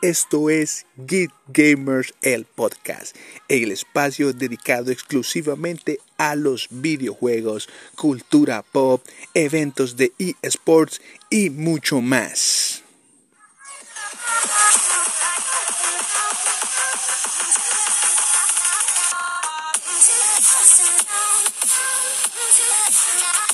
Esto es Git Gamers el podcast, el espacio dedicado exclusivamente a los videojuegos, cultura pop, eventos de eSports y mucho más.